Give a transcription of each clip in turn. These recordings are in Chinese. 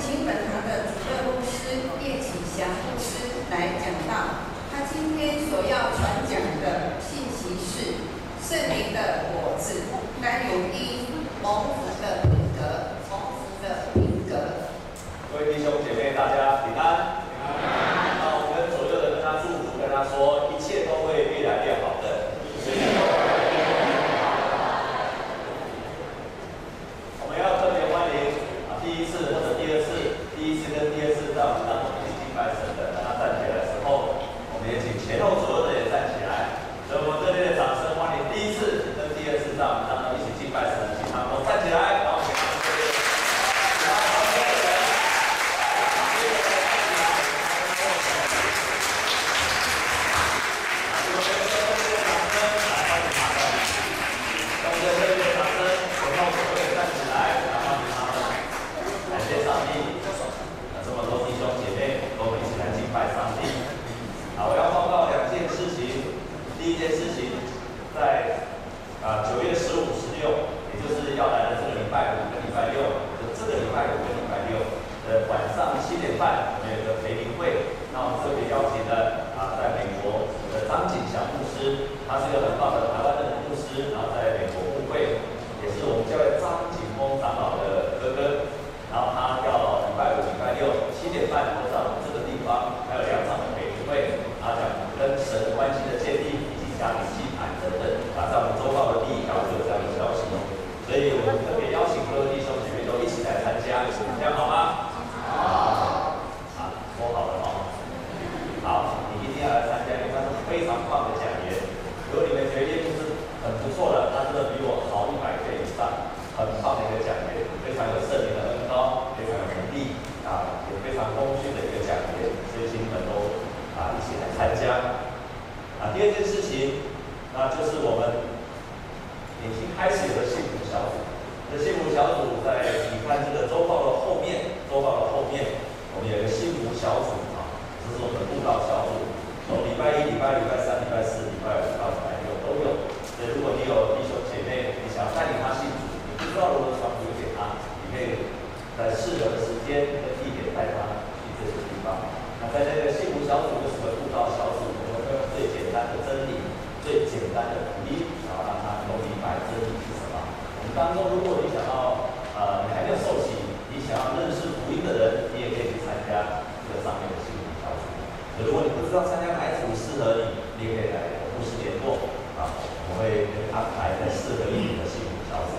请本堂的主任牧师叶启祥牧师来讲道，他今天所要传讲。五个一百六呃晚上七点半有一有个培林会如果你想要呃你还没有受洗你想要认识福一个人你也可以去参加这个上面的幸运小组如果你不知道参加哪一组适合你你也可以来公司联络啊我会安排适合你的幸运小组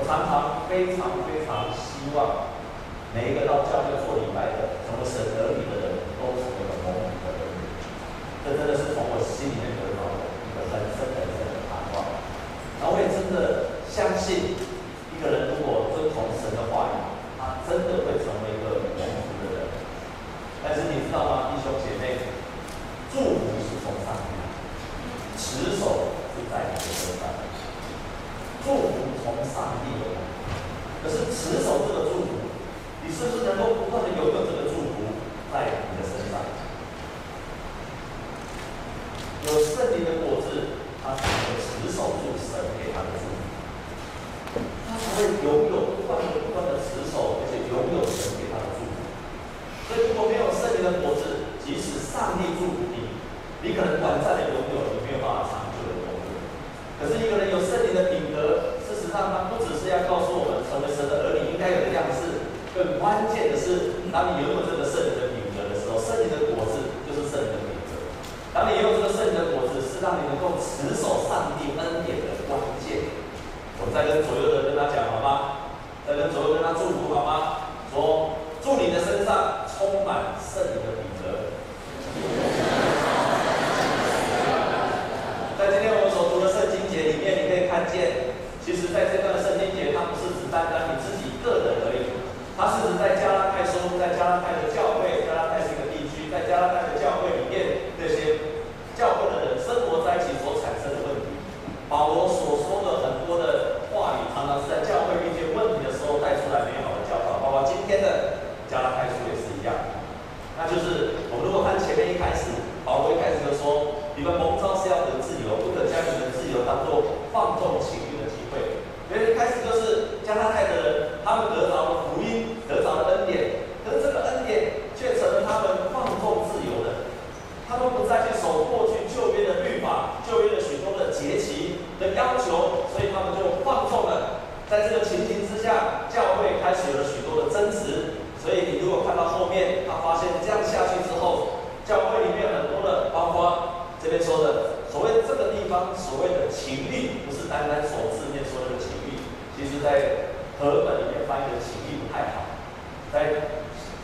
我常常非常他的情欲不太好。在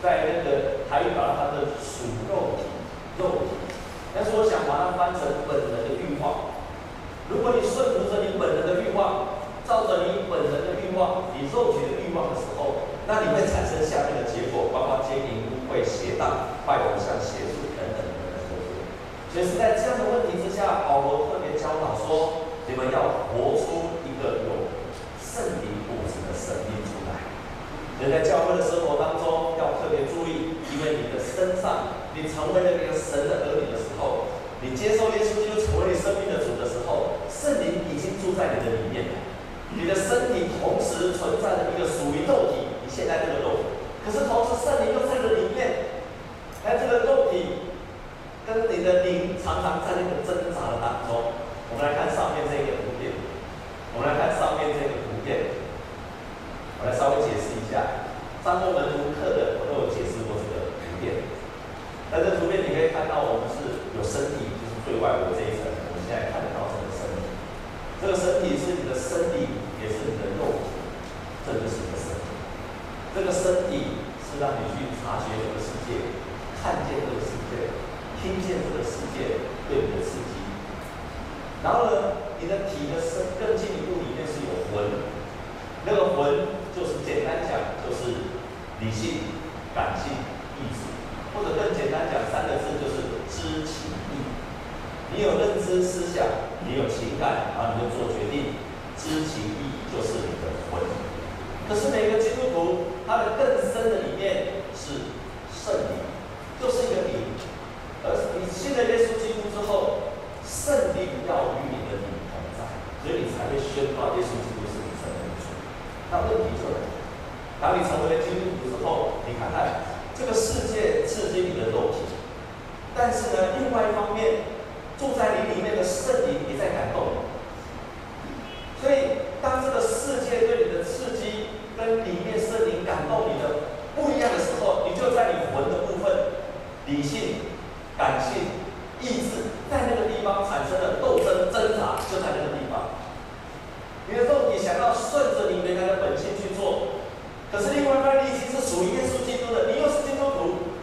在那个台语把它的属肉体，肉体，但是我想把它翻成本能的欲望。如果你顺服着你本能的欲望，照着你本能的欲望，你肉体的欲望的时候，那你会产生下面的结果，包括奸淫、污秽、邪荡、坏偶像、邪术等等等等。所以是在这样的问题之下，保罗特别教导说，你们要活出一个有圣灵果子的生命出来。人在教会的生活当中要特别注意，因为你的身上，你成为了一个神的儿女的时候，你接受耶稣基督成为你生命的主的时候，圣灵已经住在你的里面了。你的身体同时存在着一个属于肉体，你现在这个肉体，可是同时圣灵又在这里面，而这个肉体跟你的灵常常在那个挣扎的当中。我们来看上面这个图片，我们来看上面这个图片。我来稍微解释下，上过门徒课的我都有解释过这个图片。在这图片你可以看到，我们是有身体，就是最外围这一层，我们现在看得到这个身体。这个身体是你的身体，也是你的肉体，这就是你的身体。这个身体是让你去察觉这个世界，看见这个世界，听见这个世界对你的刺激。然后呢，你的体的身更进一步里面是有魂，那个魂。就是简单讲，就是理性、感性、意志，或者更简单讲三个字，就是知情意。你有认知思想，你有情感，然后你就做决定。知情意就是你的魂。可是每个基督徒，他的更深的里面是圣灵，就是一个灵。而你信了耶稣基督之后，圣灵要与你的灵同在，所以你才会宣告耶稣基督。那问题就来了，当你成为了基督徒之后，你看看这个世界刺激你的肉体，但是呢，另外一方面，住在你里面的圣灵也在感动你。所以，当这个世界对你的刺激跟里面圣灵感动你的不一样的时候，你就在你魂的部分，理性、感性、意志，在那个地方产生了斗争、挣扎，就在那个地方。你的肉体想要顺着你原来的本性去做，属于耶稣基督的，你又是基督徒，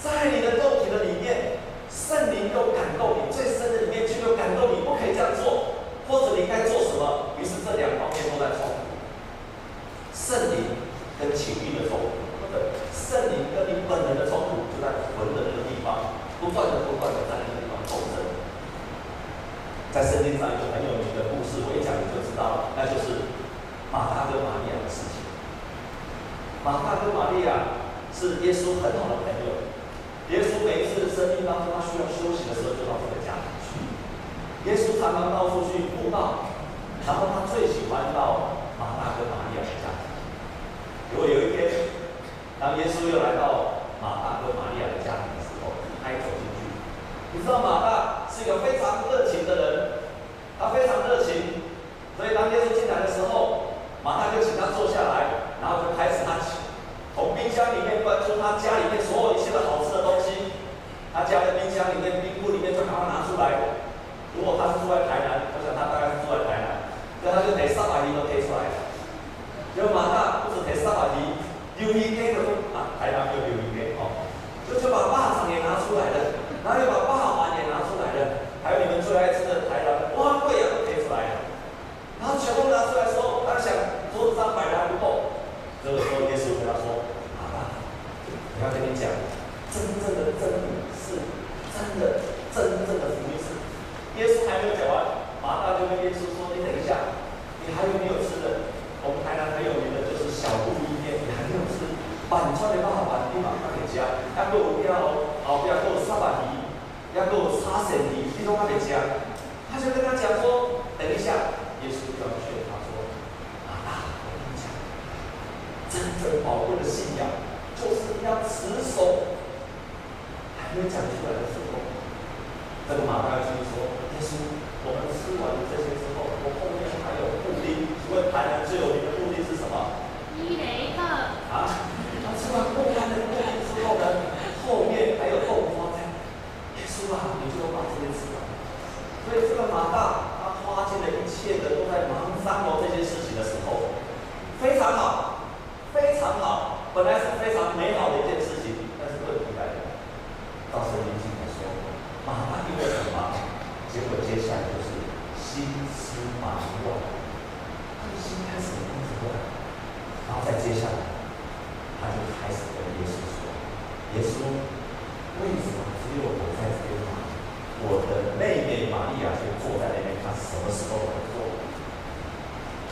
在你的肉体的里面，圣灵又感动你，最深的里面却又感动你，不可以这样做，或者你该做什么？于是这两方面都在冲突，圣灵跟情欲的冲突，或者圣灵跟你本能的冲突，就在魂的那个地方，不断的、不断的在那个地方斗争。在圣经上有很有名的故事，我一讲你就知道了，那就是马大跟玛利亚的事情。马大跟玛利亚是耶稣很好的朋友。耶稣每一次生命当中他需要休息的时候，就到这个家里去。耶稣常常到处去布道，然后他最喜欢到马大跟玛利亚的家里。如果有一天，当耶稣又来到马大跟玛利亚的家里的时候，他一走进去，你知道马大是一个非常热情的人，他非常热情，所以当耶稣进来的时候，马大就请他坐下来，然后就开始他。从冰箱里面端出他家里面所有一切的好吃的东西，他家的冰箱里面、冰库里面就赶快拿出来。如果他是住在台南，我想他大概是住在台南，所以他就得三百斤都提出来。了。因为马大不止提三百斤，六一给的啊，台南就六一给哦，就就把腊肠也拿出来了，然后又把霸王也拿出来了，还有你们最爱吃的台南碗粿啊都提出来了。然后全部拿出来的时候，他想桌子上摆的还不够。这个时候，耶稣跟他说：“马大，我要跟你讲，真正的真理是真的，真正的福音是。”耶稣还没有讲完，马大就跟耶稣说：“你等一下，你还有没有吃的？我们台南很有名的就是小肚意面，你还没有吃？把你穿的包好，把你马上给加，要给我不要哦，不要给我沙板皮，要给我沙馅皮，你都还没加。”他就跟他讲说：“等一下。”耶稣要劝他说。啊，我跟你讲真正宝贵的信仰，就是要持守。还没讲出来的时候，这个马大就说：“耶稣，我们吃完了这些之后，我后面还有布丁。请问台南最有名的布丁是什么？伊雷克。啊？他吃完不丹的布丁之后呢，后面还有豆花。耶稣啊，你就把这些吃完。所以这个马大，他花尽了一切的都在忙三谋这件事情的时候，非常好。”非常好，本来是非常美好的一件事情，但是问题来了。到圣经里面说，马大因为很忙，结果接下来就是心思忙乱，他的心开始忙乱，然后再接下来，他就开始跟耶稣说：“耶稣，为什么只有我在这边忙？我的妹妹玛利亚就坐在那边，她什么时候会做？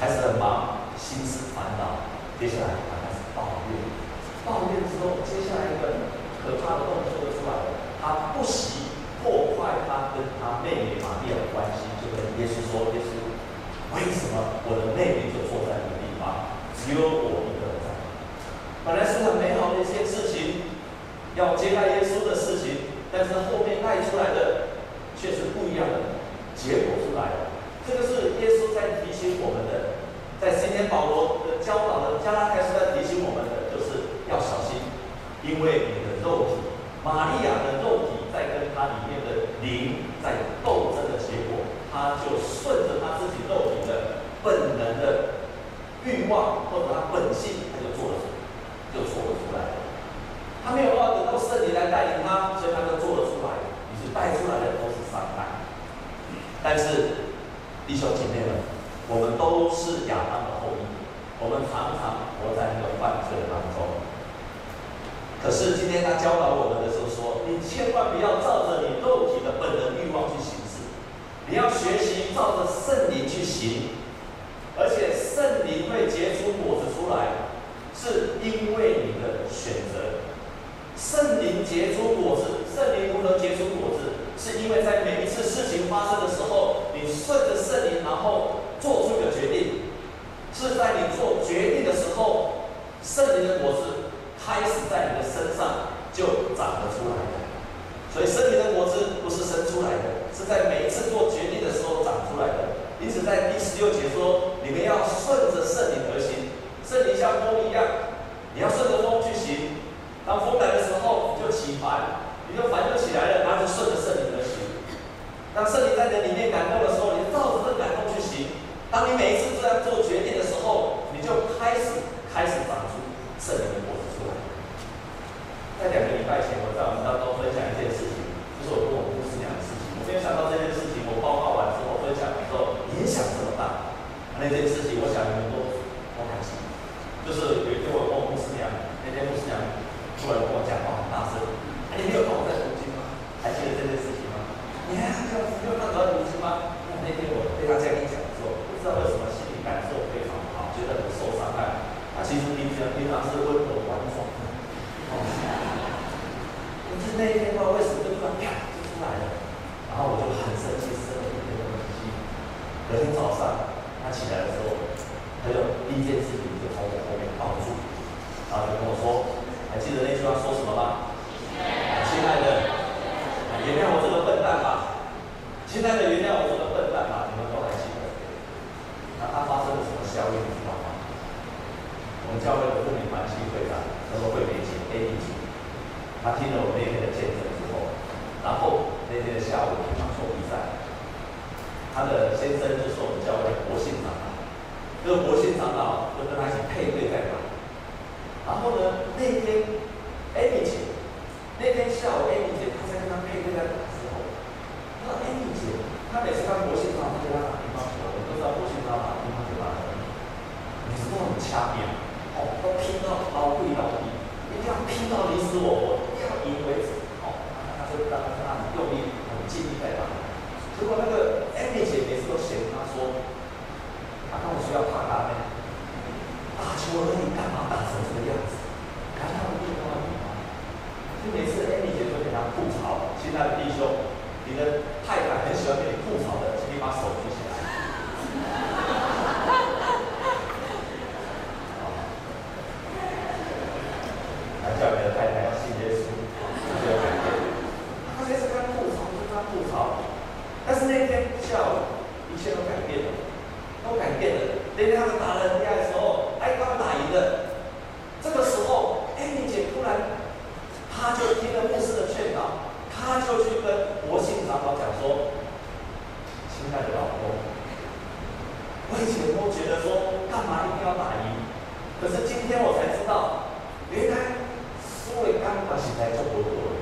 开始很忙，心思烦恼。”接下来他开始抱怨，抱怨之后，接下来一个可怕的动作就出来了。他不惜破坏他跟他妹妹玛利亚的关系，就跟耶稣说：“耶稣，为什么我的妹妹就坐在那个地方，只有我一个人在？本来是很美好的一件事情，要接待耶稣的事情，但是后面带出来的却是不一样的结果出来了。这个是耶稣在提醒我们的。”天保罗的教导的加拉太书在提醒我们的，就是要小心，因为你的肉体，玛利亚的肉体在跟它里面的灵在斗争的结果，他就顺着他自己肉体的本能的欲望或者他本性，他就做了，就做了出来了。他没有办法等到圣灵来带领他，所以他就做了出来，于是带出来的都是伤害。但是弟兄姐妹们。我们都是亚当的后裔，我们常常活在那个犯罪当中。可是今天他教导我们的时候说：“你千万不要照着你肉体的本能欲望去行事，你要学习照着圣灵去行。而且圣灵会结出果子出来，是因为你的选择。圣灵结出果子，圣灵如何结出果子？是因为在每一次事情发生的时候，你顺着圣灵，然后。”做出一个决定，是在你做决定的时候，圣灵的果子开始在你的身上就长了出来的。所以圣灵的果子不是生出来的，是在每一次做决定的时候长出来的。因此，在第十六节说，你们要顺着圣灵而行。圣灵像风一样，你要顺着风去行。当风来的时候，你就起帆，你就帆就起来了，然后就顺着圣灵而行。当圣灵在你里面感动的时候，他听了我那天的见证之后，然后那天的下午乒乓球比赛，他的先生就是我们教会的国信长老，这个国信长老就跟他一起配对。可是今天我才知道，原来输的刚好是在就不多了，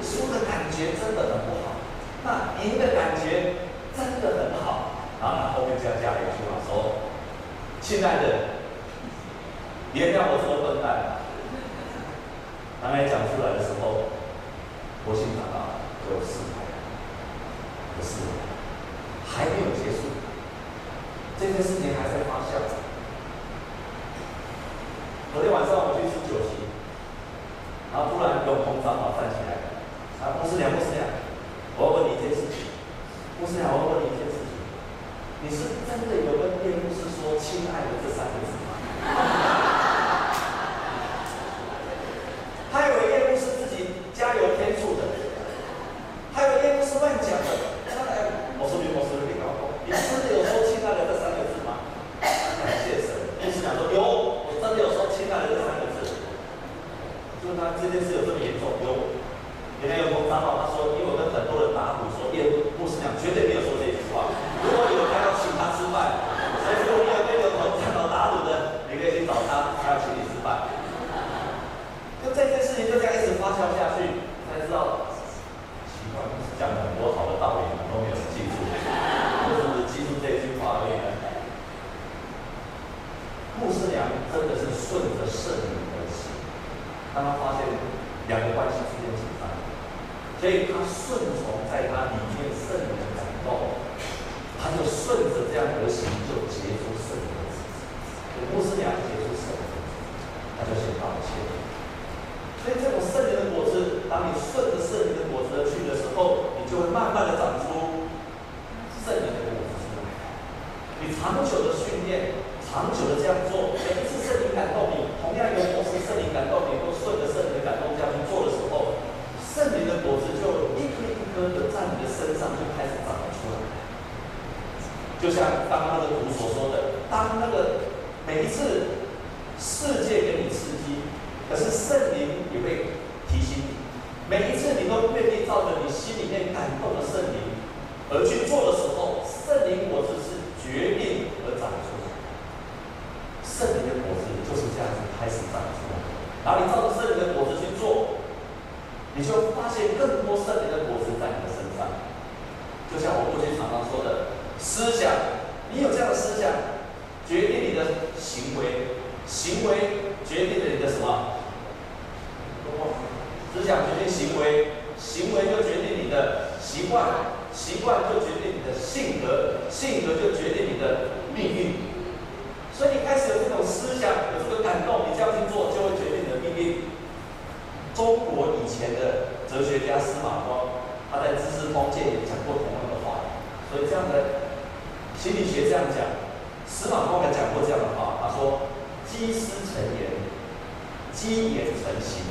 输的感觉真的很不好，那赢的感觉真的很好。然后他后面这样加了一句话说：“亲爱的，原谅我这么笨蛋。”当他讲出来的时候，我心想到就释怀了，可是还没有结束，这件事情还在发酵。行为就决定你的习惯，习惯就决定你的性格，性格就决定你的命运。所以你开始有这种思想，有这个感动，你这样去做，就会决定你的命运。中国以前的哲学家司马光，他在《知识通鉴》也讲过同样的话，所以这样的心理学这样讲，司马光也讲过这样的话，他说：“积思成言，积言成行。”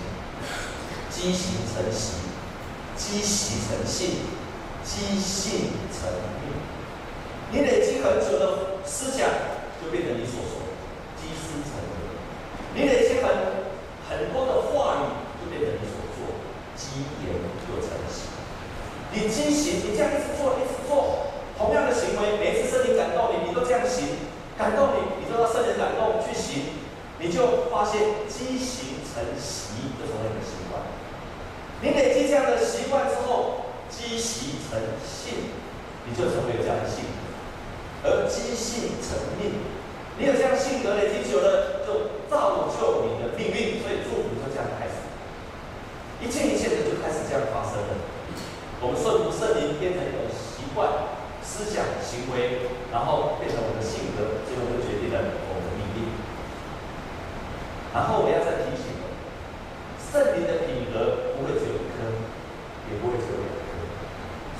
积行成习，积习成性，积性成命。你累积很久的思想，就变成你所说，积思成言。你累积很很多的话语，就变成你所做，积言就成习。你积行，你这样一直做，一直做，同样的行为，每一次圣灵感动你，你都这样行，感动你，你都要圣灵感动去行，你就发现积行成习，就成为你的习。你累积这样的习惯之后，积习成性，你就成为有这样的性格；而积性成命，你有这样性格累积久了，就造就你的命运。所以祝福就这样开始，一切一切的就开始这样发生了。我们顺服圣灵变成一种习惯、思想、行为，然后变成我们的性格，最后就决定了我们的命运。然后我要再提醒。圣灵的品格不会只有，也不会只有两个。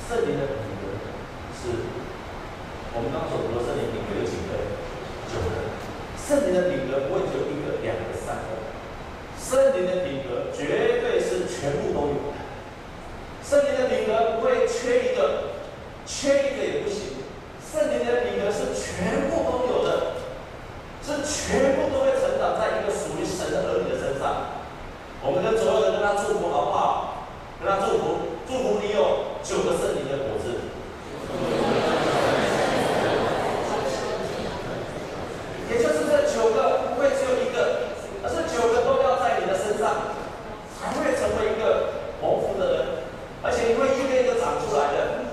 圣灵的品格是，我们刚所说的圣灵品格有几个？九个。圣灵的品格不会只有一个、两个、三个。圣灵的品格绝对是全部都有的。圣灵的品格不会缺一个，缺一个也不行。圣灵的品格是全部都有的，是全部都会成长在一个属于神的儿女的身上。我们跟所有人跟他祝福好不好？跟他祝福，祝福你有九个圣灵的果子。也就是这九个不会只有一个，而是九个都要在你的身上，才会成为一个蒙福的人，而且你会一个一个长出来的，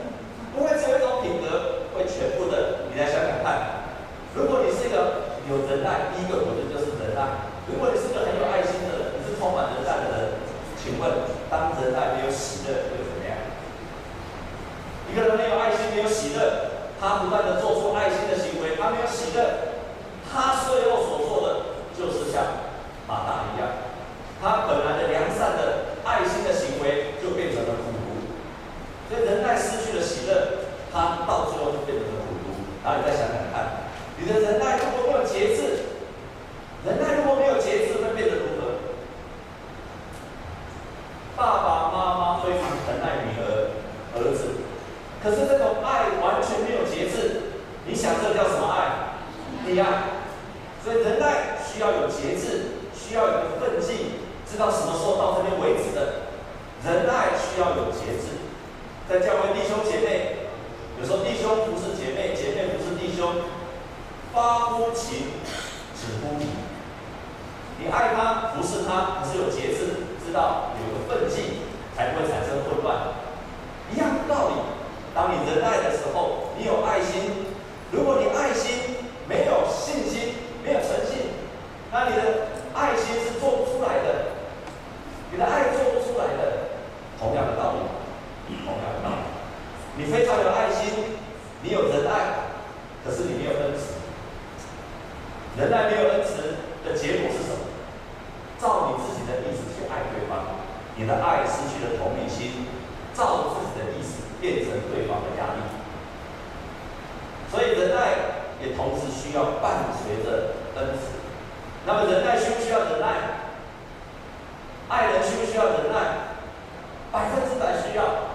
不会只有一种品格会全部的。你来想想看，如果你是一个有仁爱，第一个果子就是仁爱；如果你是一个很有爱心的人。充满仁爱的人，请问，当仁爱没有喜乐，会怎么样？一个人没有爱心，没有喜乐，他不断的做出爱心的行为，他没有喜乐，他最后所做的就是像马大一样，他本来的良善的爱心的行为就变成了苦毒。所以仁爱失去了喜乐，他到最后就变成了苦毒。然后你再想想看，你的仁爱如果没有节制，仁爱如果没有节制，会变得如何？爸爸妈妈非常疼爱女儿、儿子，可是这种爱完全没有节制。你想这叫什么爱？溺爱。所以仁爱需要有节制，需要有个分际，知道什么时候到这边为止的。仁爱需要有节制。在教会弟兄姐妹，有时候弟兄不是姐妹，姐妹不是弟兄，发乎情，止乎礼。你爱他，服侍他，可是有节制。知道有个分际，才不会产生混乱。一样的道理，当你仁爱的时候，你有爱心。如果你爱心没有信心，没有诚信，那你的爱心是做不出来的。你的爱做不出来的。同样的道理，同样的道理，你非常有爱心，你有仁爱，可是你没有恩慈。仁爱没有恩慈的结果是什么？照你自己的意思去爱对方，你的爱失去了同理心，照自己的意思变成对方的压力。所以仁爱也同时需要伴随着恩慈。那么仁爱需不需要忍耐？爱人需不需要忍耐？百分之百需要。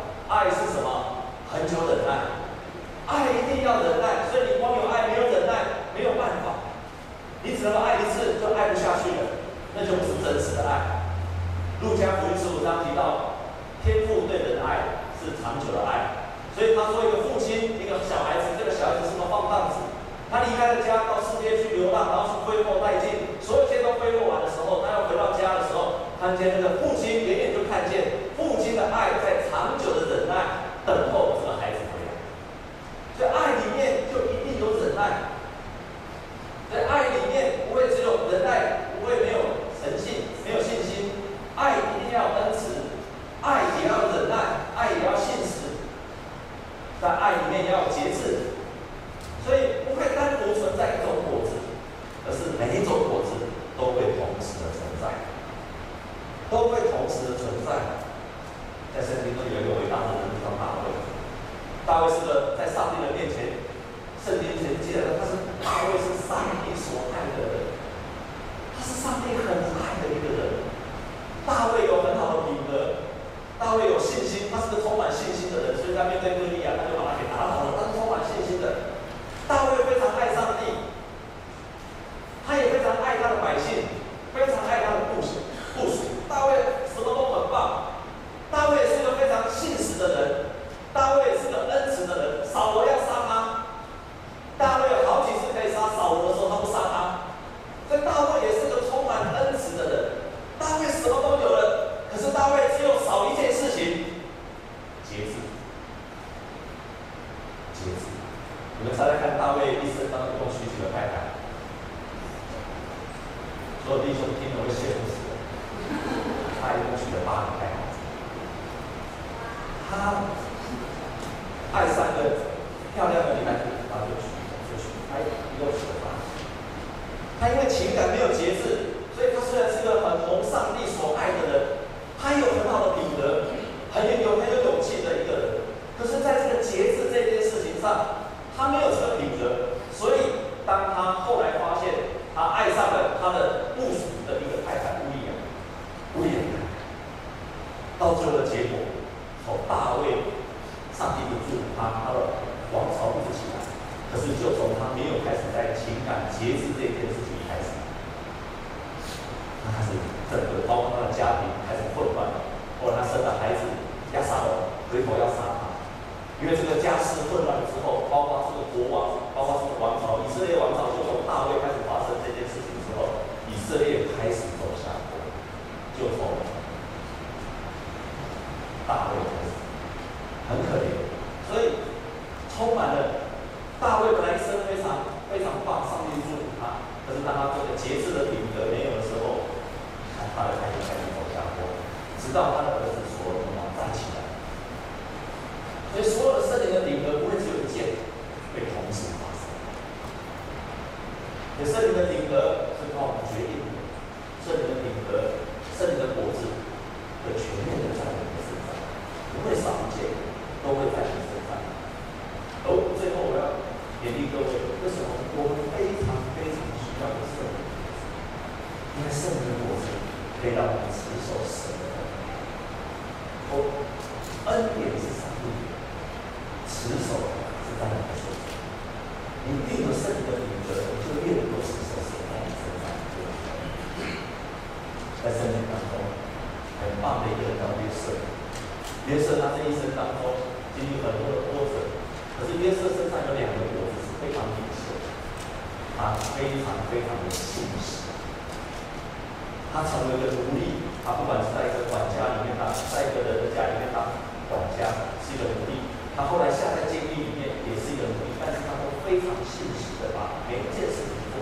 非常信实的把每一件事情都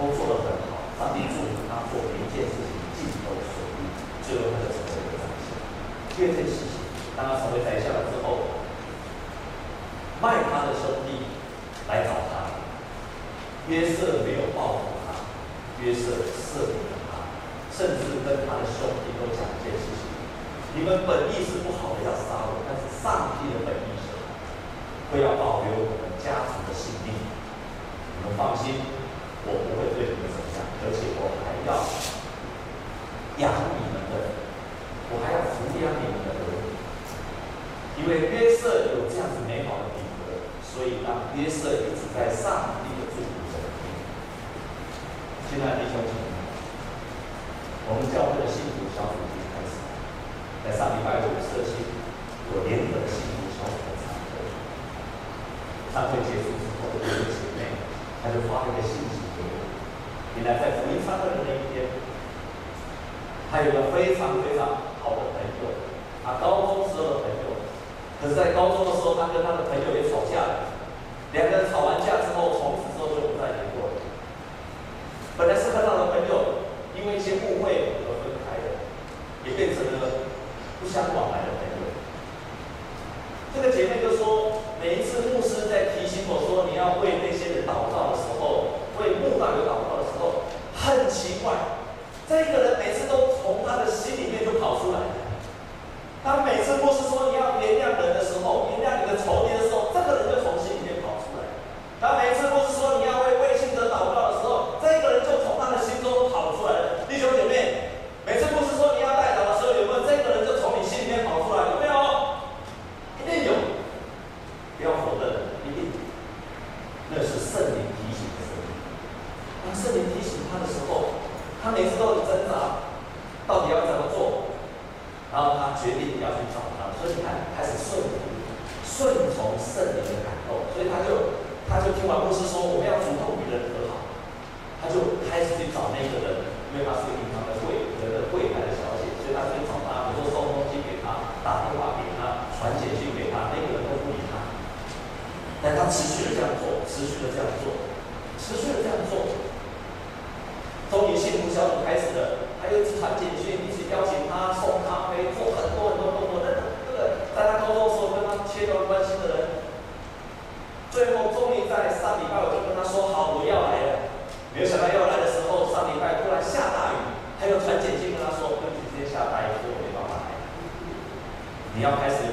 都做得很好。上帝祝福他做每一件事情尽都顺利，最后他就成为一个宰相。第二件事情，当他成为宰相了之后，卖他的兄弟来找他，约瑟没有报复他，约瑟赦免了他，甚至跟他的兄弟都讲一件事情：你们本意是不好的，要杀我，但是上帝的本意是好，不要保留我。放心。不相往来的朋友。这个姐妹就说，每一次牧师在提醒我说你要为那些人祷告的时候，为牧道有祷告的时候，很奇怪，这个人。你要开始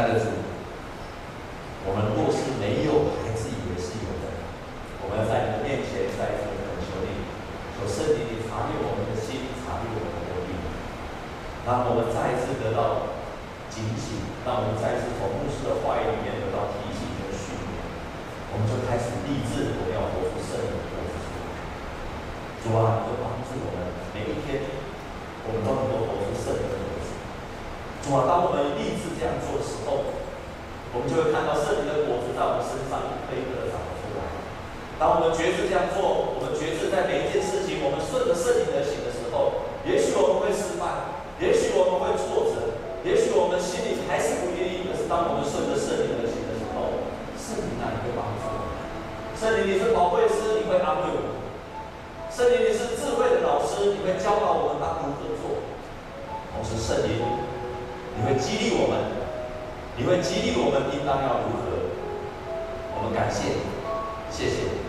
had as 当我们觉知这样做，我们觉知在每一件事情，我们顺着圣灵而行的时候，也许我们会失败，也许我们会挫折，也许我们心里还是不愿意。可是当我们顺着圣灵而行的时候，圣灵那里会帮助我们。圣灵，你是宝贵师，你会安慰我；圣灵，你是智慧的老师，你会教导我们当如何做。同时，圣灵，你会激励我们，你会激励我们应当要如何。我们感谢你，谢谢。